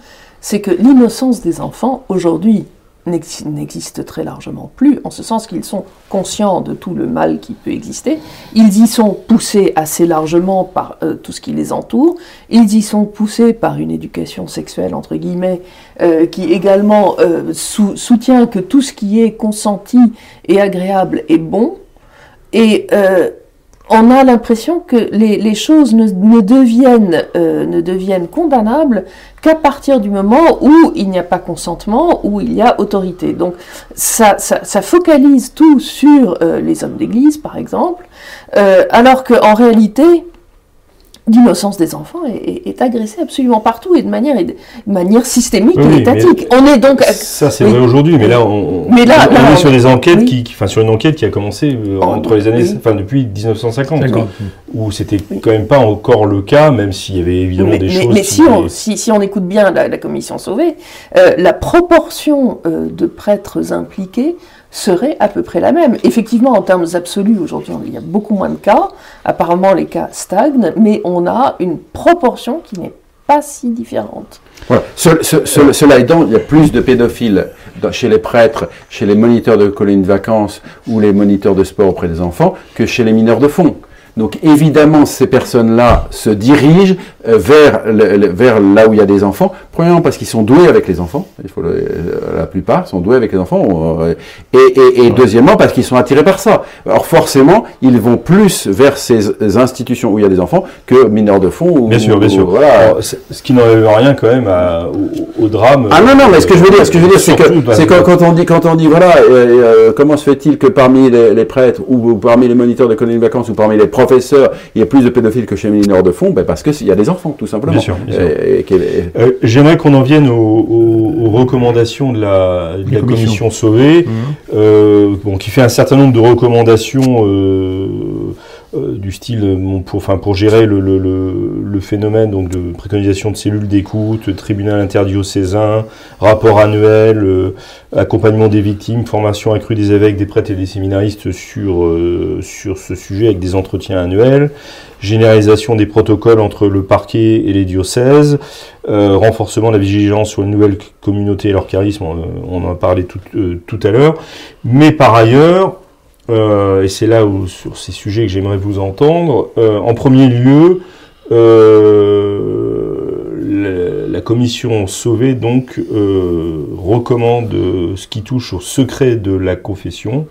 c'est que l'innocence des enfants, aujourd'hui, n'ex- n'existe très largement plus, en ce sens qu'ils sont conscients de tout le mal qui peut exister, ils y sont poussés assez largement par euh, tout ce qui les entoure, ils y sont poussés par une éducation sexuelle, entre guillemets, euh, qui également euh, sou- soutient que tout ce qui est consenti et agréable est bon, et on a l'impression que les, choses ne, ne deviennent, euh, ne deviennent condamnables qu'à partir du moment où il n'y a pas consentement, où il y a autorité. Donc ça focalise tout sur euh, les hommes d'église, par exemple, euh, alors qu'en réalité, l'innocence des enfants est, est- est agressée absolument partout et de manière, et de manière systémique Oui, et étatique. On est donc... Ça c'est Oui. vrai aujourd'hui, mais là on, Mais là- on là, est on- sur des enquêtes oui. qui, qui- enfin sur une enquête qui a commencé euh, Oh, entre les années, oui. enfin depuis 1950, D'accord. où c'était Oui. quand même pas encore le cas, même s'il y avait évidemment mais, des mais- choses. mais qui si, on, étaient- si, si on écoute bien la, la commission Sauvé, euh, la proportion euh, de prêtres impliqués serait à peu près la même. Effectivement, en termes absolus, aujourd'hui, il y a beaucoup moins de cas. Apparemment, les cas stagnent, mais on a une proportion qui n'est pas si différentes. Voilà. Ce- ce- ce- cela étant, il y a plus de pédophiles chez les prêtres, chez les moniteurs de colonies de vacances ou les moniteurs de sport auprès des enfants que chez les mineurs de fond. Donc évidemment, ces personnes-là se dirigent euh, vers, le- vers là où il y a des enfants. Premièrement parce qu'ils sont doués avec les enfants. Il faut le- euh, la plupart sont doués avec les enfants. euh, Et, et- et deuxièmement parce qu'ils sont attirés par ça. Alors forcément, ils vont plus vers ces institutions où il y a des enfants que mineurs de fond. Ou, Bien sûr, bien ou- sûr. Voilà. Alors, ce qui n'enlève rien quand même à- au, au drame. Ah non non mais ce que je veux dire ce que je veux dire c'est que c'est quand, quand on dit quand on dit voilà euh, comment se fait-il que parmi les, les prêtres ou, ou parmi les moniteurs de colonies de vacances ou parmi les professeurs il y a plus de pédophiles que chez les mineurs de fond ben parce que il y a des enfants tout simplement Bien sûr, bien sûr. Et- et qu'elle est- Euh, J'aimerais qu'on en vienne aux, aux- aux recommandations de la, de la La commission. Sauvé, euh, bon, qui fait un certain nombre de recommandations euh, euh, du style euh, pour, gérer le, phénomène donc de préconisation de cellules d'écoute, tribunal interdiocésain, rapport annuel, euh, accompagnement des victimes, formation accrue des évêques, des prêtres et des séminaristes sur, ce sujet avec des entretiens annuels, généralisation des protocoles entre le parquet et les diocèses, renforcement de la vigilance sur les nouvelles communautés et leur charisme, on, en a parlé tout à l'heure. Mais par ailleurs, euh, et c'est là où sur ces sujets que j'aimerais vous entendre, euh, en premier lieu, euh, la, la commission Sauvé donc euh, recommande ce qui touche au secret de la confession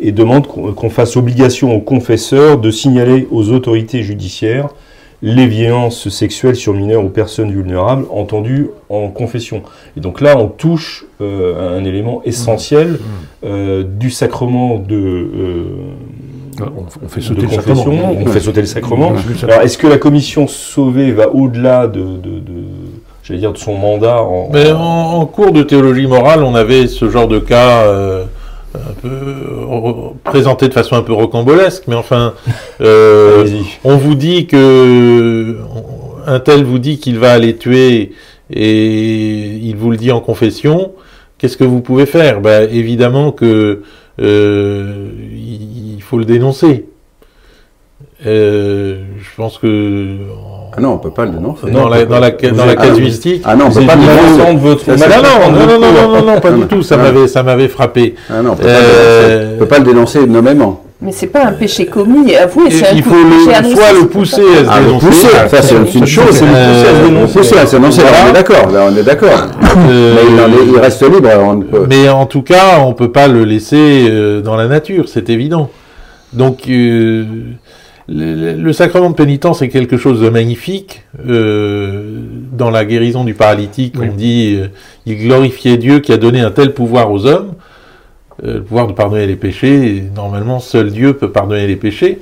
et demande qu'on fasse obligation aux confesseurs de signaler aux autorités judiciaires les violences sexuelles sur mineurs ou personnes vulnérables entendues en confession. Et donc là, on touche euh, à un élément essentiel euh, du sacrement de, euh, On, on fait de sauter le confession. sacrement. On fait sauter le sacrement. On fait sauter le sacrement. Alors, est-ce que la commission sauvée va au-delà de, de, de- j'allais dire, de son mandat en, Mais en, en cours de théologie morale, on avait ce genre de cas euh, un peu euh, présenté de façon un peu rocambolesque, mais enfin, euh, on vous dit que un tel vous dit qu'il va aller tuer et il vous le dit en confession. Qu'est-ce que vous pouvez faire? Ben, Évidemment que euh, il il faut le dénoncer. Euh, je pense que ah non, on peut pas le dénoncer. Non, dans, la, dans la casuistique, ah, ah, ah non, on peut pas le dénoncer. Non, non, non, non, non, pas du tout. Ça m'avait, ça m'avait frappé. Ah non, peut pas le dénoncer nommément. Mais c'est pas un péché commis, avouez, c'est un Il faut soit le pousser à se ah, dénoncer. pousser, ça c'est une chose, c'est le pousser à se dénoncer. on est d'accord, là on est d'accord. mais il, reste libre. Mais en tout cas, on peut pas le laisser euh, dans la nature, c'est évident. Donc, euh, le, le sacrement de pénitence est quelque chose de magnifique. Euh, dans la guérison du paralytique, Oui. on dit euh, il glorifiait Dieu qui a donné un tel pouvoir aux hommes, euh, le pouvoir de pardonner les péchés. Et normalement, seul Dieu peut pardonner les péchés.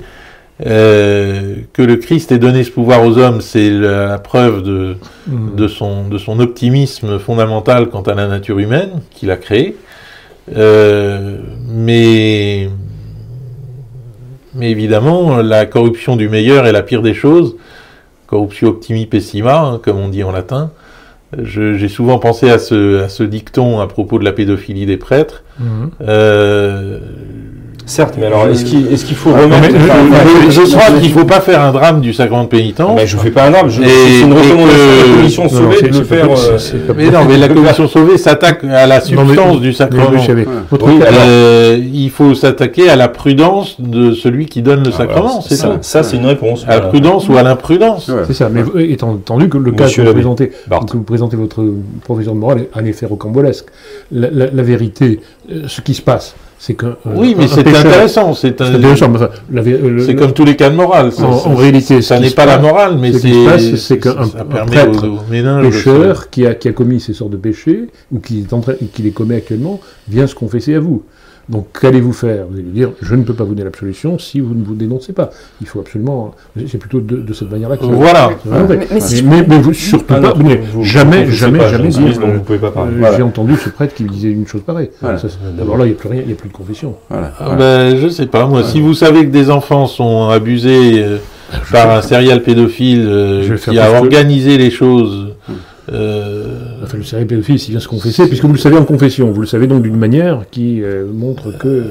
Euh, que le Christ ait donné ce pouvoir aux hommes, c'est la, la preuve de, Mm. de, son, de son optimisme fondamental quant à la nature humaine qu'il a créée. Euh, mais, mais évidemment, la corruption du meilleur est la pire des choses. Corruptio optimi pessima, hein, comme on dit en latin. J'ai souvent pensé à ce, à ce dicton à propos de la pédophilie des prêtres. Mhm. Euh, Certes, mais alors est-ce qu'il faut Ah, remettre mais je- enfin, je- je, je- crois qu'il ne faut pas faire un drame du sacrement de pénitence. mais je fais pas un drame, c'est une recommandation de la commission Non, sauvée de le faire. pas- euh, Mais non, mais la commission sauvée s'attaque à la Non, mais- substance du sacrement. Euh, il faut s'attaquer à la prudence de celui qui donne le Ah, sacrement, c'est ça, ça c'est une réponse. À la prudence ou à l'imprudence. C'est ça, mais étant entendu que le cas que vous, présentez, que vous présentez votre professeur de morale est un effet rocambolesque. La, vérité, euh, ce qui se passe, c'est que. euh, Oui, mais (laughs) c'est intéressant. C'est C'est intéressant, comme tous les cas de morale. ça- En, réalité, ça n'est pas la morale, mais ce c'est qui se passe, c'est qu'un prêtre aux, aux pécheur qui a, qui a commis ces sortes de péchés, ou qui, est en train, qui les commet actuellement, vient se confesser à vous. Donc, qu'allez-vous faire? Vous allez lui dire, je ne peux pas vous donner l'absolution si vous ne vous dénoncez pas. Il faut absolument... C'est plutôt de, de cette manière-là que ça- Voilà. Mais- mais si mais, je- mais vous, surtout Ah, pas, non, vous jamais, vous- jamais, pas, jamais donc vous pouvez pas parler. euh, Voilà. J'ai entendu ce prêtre qui disait une chose pareille. Voilà. D'abord là, il n'y a plus rien, il n'y a plus de confession. voilà, Ah, voilà. ben, je sais pas, moi. Si vous savez que des enfants sont abusés euh, par un serial pédophile euh, qui a que- organisé les choses Enfin, le serial pédophile, s'il vient se confesser, puisque vous le savez en confession, vous le savez donc d'une manière qui euh, montre que.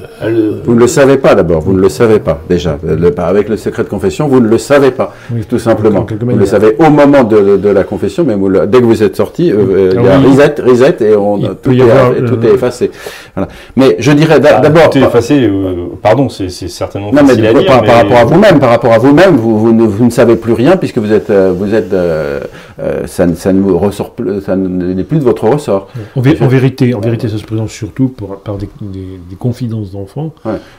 Vous ne le savez pas d'abord, vous ne le savez pas déjà. Le- avec le secret de confession, vous ne le savez pas, Oui, tout simplement. Vous le savez au moment de, de la confession, mais vous le- dès que vous êtes sorti, euh, euh, il y a oui. reset, reset et on, tout, est, avoir, tout euh, est effacé. Voilà. Mais je dirais Ah, d'abord... tout est effacé, euh, pardon, c'est certainement Non, mais facile à par, dire. par mais- rapport à vous-même, par rapport à vous-même, vous, vous ne, vous ne savez plus rien puisque vous êtes, euh, vous êtes, euh, euh, ça, ça ne vous ressort, ça ne- n'est plus de votre ressort. En, vé- en vérité, en vérité, ça se présente surtout pour- par des, des- des confidences d'enfants.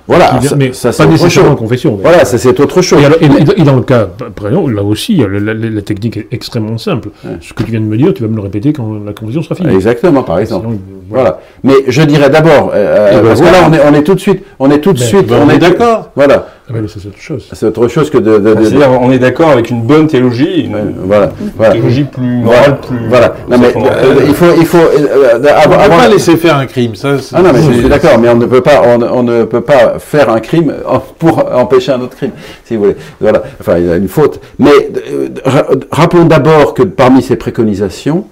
Voilà, qui ça, mais ça, c'est pas autre nécessairement en confession. Voilà, ça c'est autre chose. Et, alors- et- et dans le cas, par exemple, là aussi, la, la- la technique est extrêmement simple. Ouais. Ce que tu viens de me dire, tu vas me le répéter quand la confession sera finie. Exactement, par exemple. Sinon, voilà. Voilà. Mais je dirais d'abord, euh, Et ben parce que voilà. là on est, on est tout de suite, on est tout de Ben, suite, ben, on est d'accord. Voilà, Ah c'est autre chose. c'est autre chose que de, de- de- Enfin, C'est-à-dire, on est d'accord avec une bonne théologie, une Ouais, voilà, voilà. théologie plus morale, plus. voilà. Non mais euh, il faut, il faut euh, on ne avoir, peut avoir- pas laisser faire un crime. Ça, c'est- Ah non, mais je suis d'accord, mais on ne peut pas, on, ne- on ne peut pas faire un crime pour (laughs) empêcher un autre crime, si vous voulez. Voilà. Enfin, il y a une faute. Mais euh, ra- rappelons d'abord que parmi ces préconisations,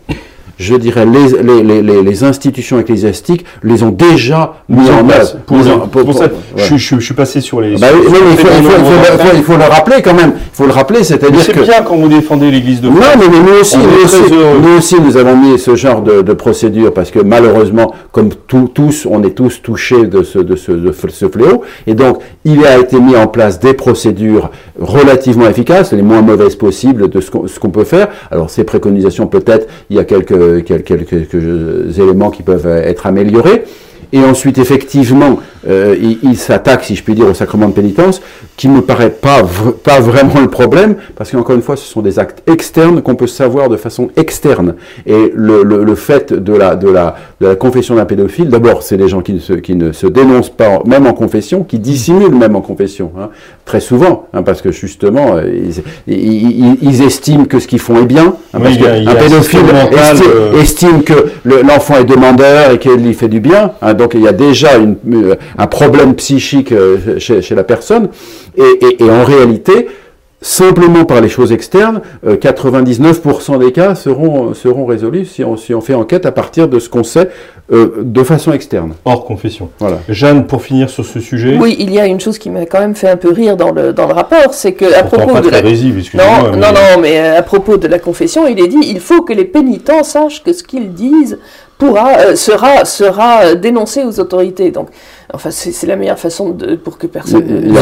je dirais les, les, les, les, institutions ecclésiastiques les ont déjà mis en place. Pour, Mis en- pour- pour ça, ouais. je, suis- je suis- je suis passé sur les. Bah oui, sur- oui, mais il faut, les il, faut, il, faut, nombreux il, faut, il faut le rappeler quand même. Il faut le rappeler, c'est-à-dire C'est que bien quand vous défendez l'Église de non, France. mais, mais nous aussi, nous aussi, nous aussi, nous avons mis ce genre de, de procédure parce que malheureusement, comme tout- tous, on est tous touchés de ce, de, ce, de ce fléau. Et donc, il a été mis en place des procédures relativement efficaces, les moins mauvaises possibles de ce qu'on ce qu'on peut faire. Alors, ces préconisations, peut-être, il y a quelques, quelques, quelques, éléments qui peuvent être améliorés. Et ensuite, effectivement, euh, il, s'attaque, si je puis dire, au sacrement de pénitence, qui me paraît pas, pas vraiment le problème, parce qu'encore une fois, ce sont des actes externes qu'on peut savoir de façon externe. Et le, fait de la, de, la, de la confession d'un pédophile, d'abord, c'est des gens qui ne, se, qui ne se dénoncent pas, même en confession, qui dissimulent même en confession, hein, très souvent, hein, parce que justement, euh, ils, ils, ils- ils estiment que ce qu'ils font est bien, hein, Oui, parce qu'un pédophile estime, euh, estime que le- l'enfant est demandeur et qu'il y fait du bien. hein, donc il y a déjà une- euh, un problème psychique euh, chez, chez la personne. Et, et- et en réalité, simplement par les choses externes, euh, 99% des cas seront, seront résolus si on, si on fait enquête à partir de ce qu'on sait euh, de façon externe. Hors confession. Voilà. Jeanne, pour finir sur ce sujet. Oui, il y a une chose qui m'a quand même fait un peu rire dans le, dans le rapport, c'est que à propos pas de très la... Non, mais- non, non, mais euh, à propos de la confession, il est dit il faut que les pénitents sachent que ce qu'ils disent pourra, euh, sera, sera euh, dénoncé aux autorités. Donc, enfin, c'est la meilleure façon de, pour que personne ne.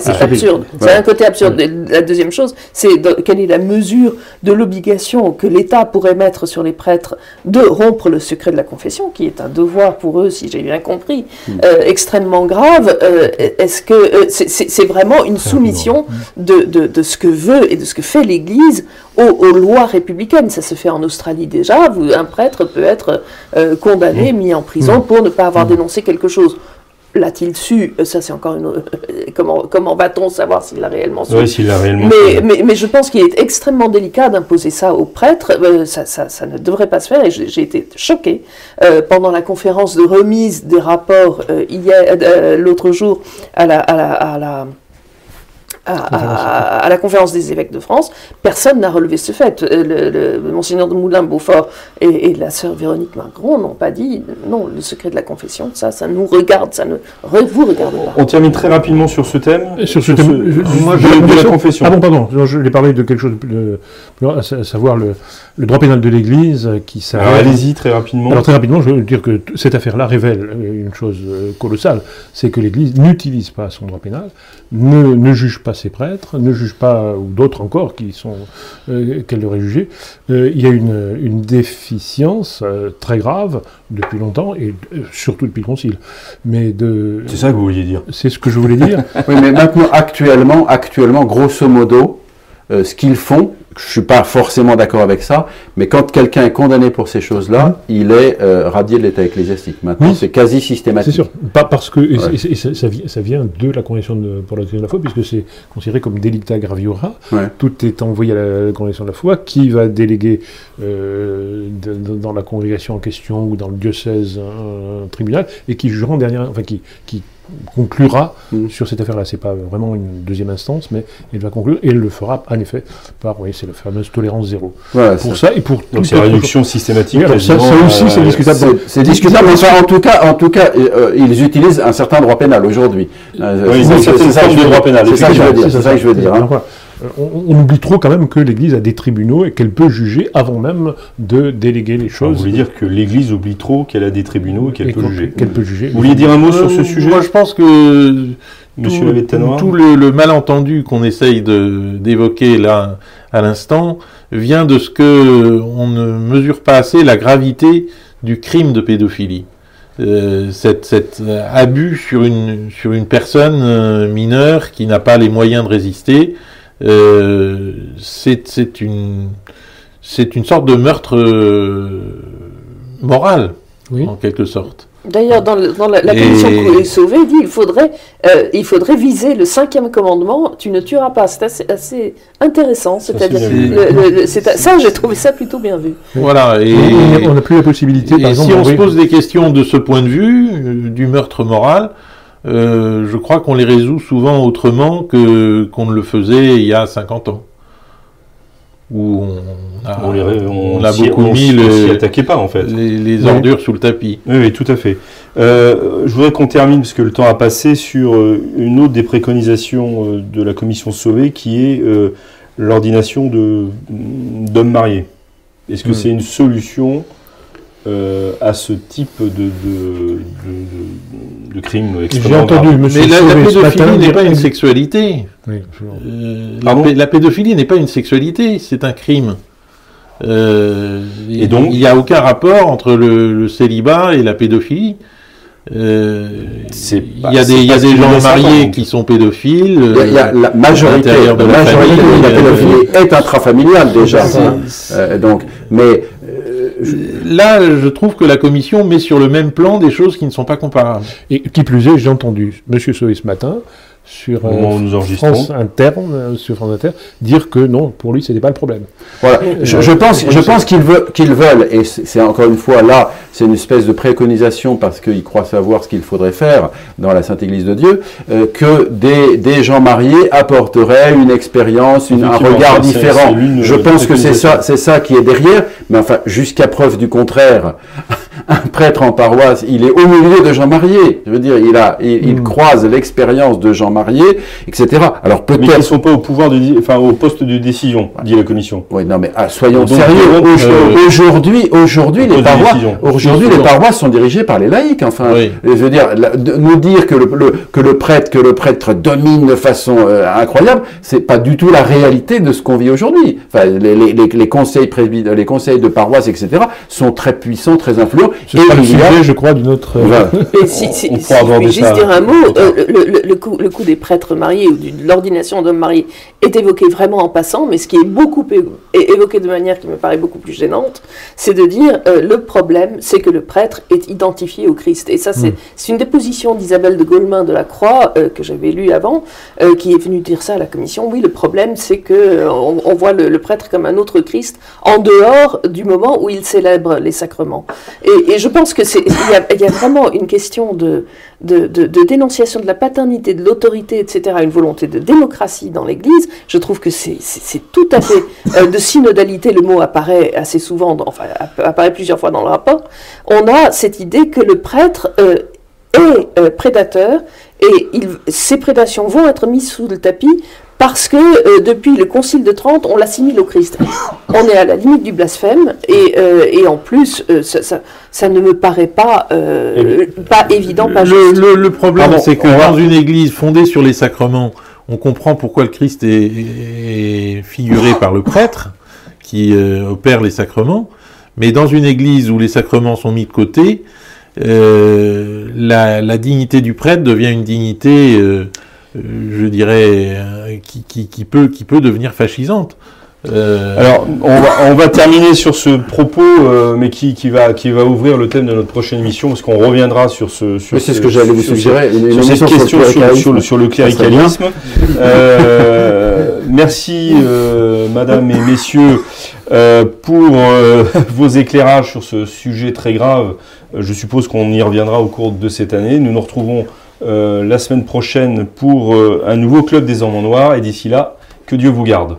C'est absurde. C'est un côté absurde. Et La deuxième chose, c'est quelle est la mesure de l'obligation que l'État pourrait mettre sur les prêtres de rompre le secret de la confession, qui est un devoir pour eux, si j'ai bien compris, Hmm. euh, extrêmement grave. Euh, Est-ce que euh, c'est- vraiment une soumission de, de, de ce que veut et de ce que fait l'Église aux, aux lois républicaines. Ça se fait en Australie déjà. Vous, un prêtre peut être euh, condamné, mis en prison pour ne pas avoir dénoncé quelque chose. L'a-t-il su? Euh, Ça, c'est encore une. autre- comment comment va-t-on savoir s'il l'a réellement su? Oui, s'il a réellement. mais, mais, mais je pense qu'il est extrêmement délicat d'imposer ça aux prêtres. Euh, ça, ça, ça ne devrait pas se faire et j'ai été choquée euh, pendant la conférence de remise des rapports euh, hier, euh, l'autre jour à la, à la, à la à, à- à la conférence des évêques de France, personne n'a relevé ce fait. Euh, Le, le- Monseigneur de Moulin-Beaufort et, et la sœur Véronique Macron n'ont pas dit non, le secret de la confession, ça, ça nous regarde, ça ne re- vous regarde pas. On termine très rapidement sur ce thème. Et Sur ce thème, je- juste moi, de, la confession. Ah bon, pardon, je, je l'ai parlé de quelque chose de, de- de- à sa- à savoir le, le droit pénal de l'Église euh, qui Alors, s'avère. allez-y très rapidement. Alors très rapidement, je veux dire que cette affaire-là révèle euh, une chose colossale, c'est que l'Église n'utilise pas son droit pénal, ne, ne juge pas ses prêtres, ne juge pas, ou d'autres encore qui sont euh, qu'elle devrait juger. Euh, il y a une, une déficience euh, très grave depuis longtemps, et euh, surtout depuis le Concile. Mais de... C'est ça que vous vouliez dire. C'est ce que je voulais dire. (laughs) Oui, mais maintenant, actuellement, actuellement, grosso modo, euh, ce qu'ils font, je suis pas forcément d'accord avec ça, mais quand quelqu'un est condamné pour ces choses-là, il est euh, radié de l'état ecclésiastique. Maintenant, Oui. c'est quasi systématique. C'est sûr, pas parce que et, Ouais. et- et ça, ça vient, de la Convention de, pour la doctrine de la foi, puisque c'est considéré comme delicta graviora. Ouais. Tout est envoyé à la, Convention de la foi, qui va déléguer euh, de- dans la congrégation en question ou dans le diocèse un, un tribunal et qui jugera en dernière, enfin qui, qui conclura Mm. sur cette affaire-là. C'est pas vraiment une deuxième instance, mais elle va conclure et elle le fera en effet par, oui, c'est c'est la fameuse tolérance zéro. Voilà, Pour ça- ça et pour Donc c'est réduction systématique. Oui, ça, aussi, c'est euh, discutable. c'est- C'est discutable, mais enfin, en tout cas, en tout cas, euh, ils utilisent un certain droit pénal aujourd'hui. Euh, Oui, c'est ça c'est de droit pénal, C'est ça que je veux dire. C'est C'est ça que je veux dire. Euh, On, on oublie trop quand même que l'Église a des tribunaux et qu'elle peut juger avant même de déléguer les Vous choses. voulez dire que l'Église oublie trop qu'elle a des tribunaux et qu'elle peut peut juger. Vous vouliez dire un mot sur ce Euh, sujet Moi, je pense que Monsieur tout, le, le malentendu qu'on essaye d'évoquer là à l'instant vient de ce que on ne mesure pas assez la gravité du crime de pédophilie. Euh, cet, cet, abus sur une, sur une personne euh, mineure qui n'a pas les moyens de résister, euh, c'est c'est une, c'est une sorte de meurtre euh, moral, Oui. en quelque sorte. D'ailleurs, dans, le- dans la, la Et- commission que Sauvé dit il faudrait, euh, il faudrait viser le cinquième commandement tu ne tueras pas. C'est assez, assez intéressant. C'est-à-dire, c'est- ça, j'ai trouvé ça plutôt bien vu. Voilà. Et, Et on n'a plus la possibilité, Et par exemple, si on se pose des questions de ce point de vue, euh, du meurtre moral, euh, je crois qu'on les résout souvent autrement que qu'on ne le faisait il y a 50 ans. Où on a, On, les- on on a s'y- beaucoup on mis le- attaquait pas en fait. les, les Oui. ordures sous le tapis. Oui, oui, tout à fait. Euh, je voudrais qu'on termine, parce que le temps a passé, sur euh, une autre des préconisations de la commission Sauvé, qui est euh, l'ordination d'hommes mariés. Est-ce que Hmm. c'est une solution euh, à ce type de, de, de, de- de crime J'ai extrêmement entendu grave Monsieur Mais la, pédophilie n'est pas une sexualité. Oui. Euh, la, pédophilie n'est pas une sexualité, c'est un crime. Euh, Et donc il n'y a aucun rapport entre le, le célibat et la pédophilie. Euh, il y a des, il y a des gens mariés qui sont pédophiles. Il y a, il y a la majorité, de la la majorité famille, de la euh, pédophilie est intrafamiliale déjà. hein. Euh, donc, mais euh, je- Là, je trouve que la commission met sur le même plan des choses qui ne sont pas comparables. Et qui plus est, j'ai entendu Monsieur Sauvé ce matin sur moment où euh, nous. France Inter, euh, sur France Inter, dire que non, pour lui, c'était pas le problème. Voilà. Je, je pense, je pense qu'ils veulent, qu'ils veulent, et c'est encore une fois là, c'est une espèce de préconisation parce qu'ils croient savoir ce qu'il faudrait faire dans la Sainte Église de Dieu, euh, que des, des gens mariés apporteraient une expérience, une- un regard différent. Je pense que c'est ça, c'est ça qui est derrière. Mais enfin, jusqu'à preuve du contraire, un prêtre en paroisse, il est au milieu de gens mariés. Je veux dire, il a, il, il Mm. croise l'expérience de gens mariés, etc. Alors Mais qui ne peut-être. sont pas au pouvoir di- enfin, au poste de décision, dit la commission. Oui, non, mais ah, soyons Donc, sérieux. euh, Aujourd'hui, aujourd'hui, les paroisses, aujourd'hui, les paroisses sont dirigées par les laïcs. Enfin, Oui. je veux dire, nous dire que le, le- que le prêtre, que le prêtre domine de façon euh, incroyable, c'est pas du tout la réalité de ce qu'on vit aujourd'hui. Enfin, les, les, les, les conseils les conseils de paroisse, etc., sont très puissants, très influents. Ce sera le sujet, je crois, d'une autre. euh, Voilà. (laughs) Et si, si, on si juste ça dire un mot, euh, le, le- le coup, le coup des prêtres mariés ou de l'ordination d'hommes mariés est évoqué vraiment en passant, mais ce qui est beaucoup est évoqué de manière qui me paraît beaucoup plus gênante, c'est de dire euh, le problème, c'est que le prêtre est identifié au Christ. Et ça, c'est c'est une déposition d'Isabelle de Gaulmin de la Croix euh, que j'avais lue avant, euh, qui est venue dire ça à la commission. Oui, le problème, c'est que euh, on, on voit le, le prêtre comme un autre Christ en dehors du moment où il célèbre les sacrements. Et, et je pense que c'est y a, vraiment une question de, dénonciation de la paternité, de l'autorité, etc., une volonté de démocratie dans l'Église. Je trouve que c'est tout à fait euh, de synodalité. Le mot apparaît assez souvent, enfin app- apparaît plusieurs fois dans le rapport. On a cette idée que le prêtre euh, est euh, prédateur et il, ces prédations vont être mises sous le tapis parce que euh, depuis le Concile de Trente, on l'assimile au Christ. On est à la limite du blasphème et, euh, et en plus, euh, ça, ça- ça ne me paraît pas, pas évident, pas Le, juste. le- le problème, c'est que dans une église fondée sur les sacrements, on comprend pourquoi le Christ est, est figuré par le prêtre qui opère les sacrements. Mais dans une église où les sacrements sont mis de côté, la, la dignité du prêtre devient une dignité, je dirais, qui, qui, qui peut, qui peut devenir fascisante. Euh, Alors, on va, on va terminer sur ce propos, euh, mais qui, qui, va, qui va ouvrir le thème de notre prochaine émission, parce qu'on reviendra sur ce. Sur c'est ce ce- que j'allais vous sur suggérer. cette question le sur, le, sur le cléricalisme. Euh, merci, euh, madame et messieurs, euh, pour euh, (laughs) vos éclairages sur ce sujet très grave. Je suppose qu'on y reviendra au cours de cette année. Nous nous retrouvons euh, la semaine prochaine pour euh, un nouveau club des hommes en noir. Et d'ici là, que Dieu vous garde.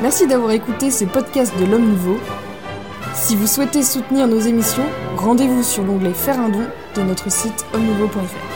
Merci d'avoir écouté ce podcast de l'Homme Nouveau. Si vous souhaitez soutenir nos émissions, rendez-vous sur l'onglet Faire un don de notre site homme-nouveau.fr.